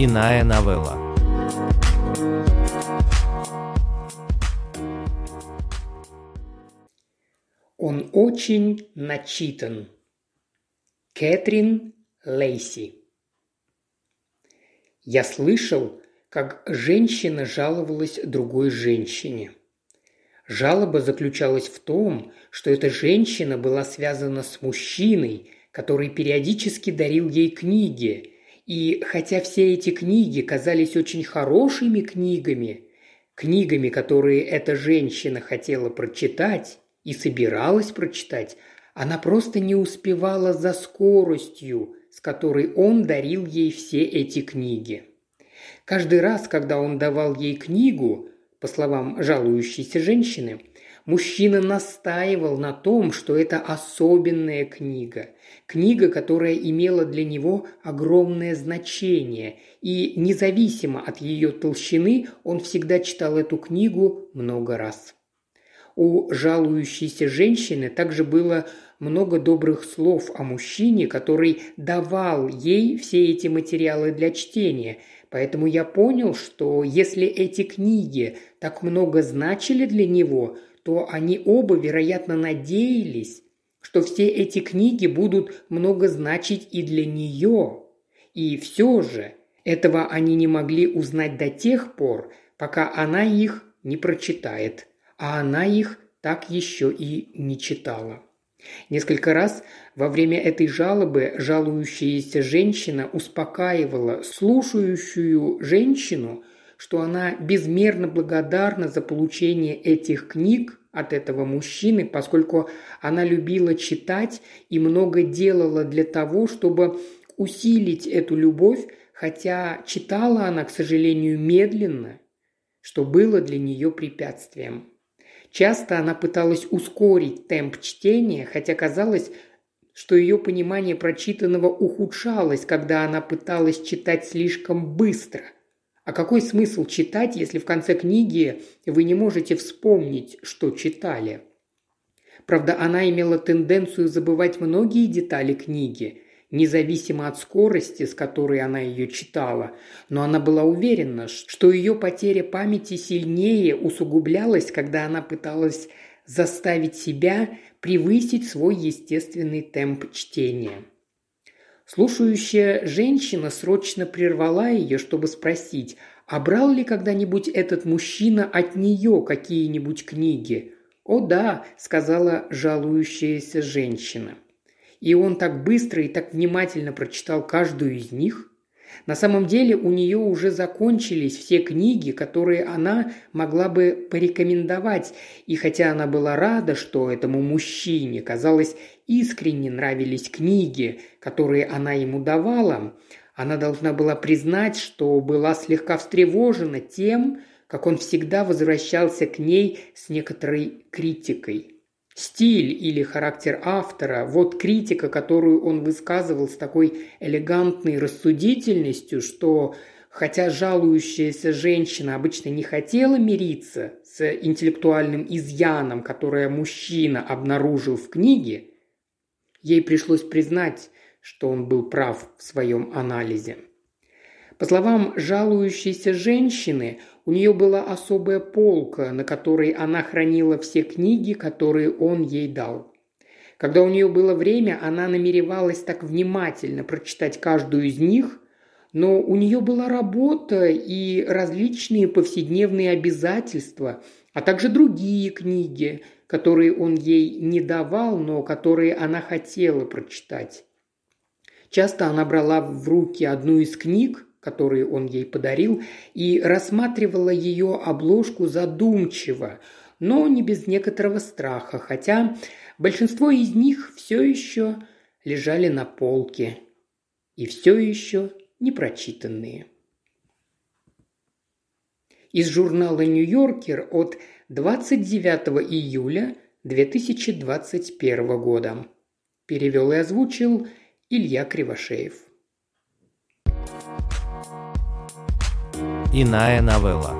Иная новелла. Он очень начитан. Кэтрин Лейси. Я слышал, как женщина жаловалась другой женщине. Жалоба заключалась в том, что эта женщина была связана с мужчиной, который периодически дарил ей книги, и хотя все эти книги казались очень хорошими книгами, книгами, которые эта женщина хотела прочитать и собиралась прочитать, она просто не успевала за скоростью, с которой он дарил ей все эти книги. Каждый раз, когда он давал ей книгу, по словам жалующейся женщины, мужчина настаивал на том, что это особенная книга. Книга, которая имела для него огромное значение, и независимо от ее толщины он всегда читал эту книгу много раз. У жалующейся женщины также было много добрых слов о мужчине, который давал ей все эти материалы для чтения – Поэтому я понял, что если эти книги так много значили для него, то они оба, вероятно, надеялись, что все эти книги будут много значить и для нее. И все же этого они не могли узнать до тех пор, пока она их не прочитает, а она их так еще и не читала. Несколько раз во время этой жалобы жалующаяся женщина успокаивала слушающую женщину, что она безмерно благодарна за получение этих книг от этого мужчины, поскольку она любила читать и много делала для того, чтобы усилить эту любовь, хотя читала она, к сожалению, медленно, что было для нее препятствием. Часто она пыталась ускорить темп чтения, хотя казалось, что ее понимание прочитанного ухудшалось, когда она пыталась читать слишком быстро. А какой смысл читать, если в конце книги вы не можете вспомнить, что читали? Правда, она имела тенденцию забывать многие детали книги, независимо от скорости, с которой она ее читала, но она была уверена, что ее потеря памяти сильнее усугублялась, когда она пыталась заставить себя превысить свой естественный темп чтения. Слушающая женщина срочно прервала ее, чтобы спросить, а брал ли когда-нибудь этот мужчина от нее какие-нибудь книги? «О да», – сказала жалующаяся женщина – и он так быстро и так внимательно прочитал каждую из них. На самом деле у нее уже закончились все книги, которые она могла бы порекомендовать, и хотя она была рада, что этому мужчине, казалось, искренне нравились книги, которые она ему давала, она должна была признать, что была слегка встревожена тем, как он всегда возвращался к ней с некоторой критикой – Стиль или характер автора – вот критика, которую он высказывал с такой элегантной рассудительностью, что хотя жалующаяся женщина обычно не хотела мириться с интеллектуальным изъяном, которое мужчина обнаружил в книге, ей пришлось признать, что он был прав в своем анализе. По словам жалующейся женщины, у нее была особая полка, на которой она хранила все книги, которые он ей дал. Когда у нее было время, она намеревалась так внимательно прочитать каждую из них, но у нее была работа и различные повседневные обязательства, а также другие книги, которые он ей не давал, но которые она хотела прочитать. Часто она брала в руки одну из книг, которые он ей подарил, и рассматривала ее обложку задумчиво, но не без некоторого страха, хотя большинство из них все еще лежали на полке и все еще непрочитанные. Из журнала «Нью-Йоркер» от 29 июля 2021 года. Перевел и озвучил Илья Кривошеев. Иная новелла.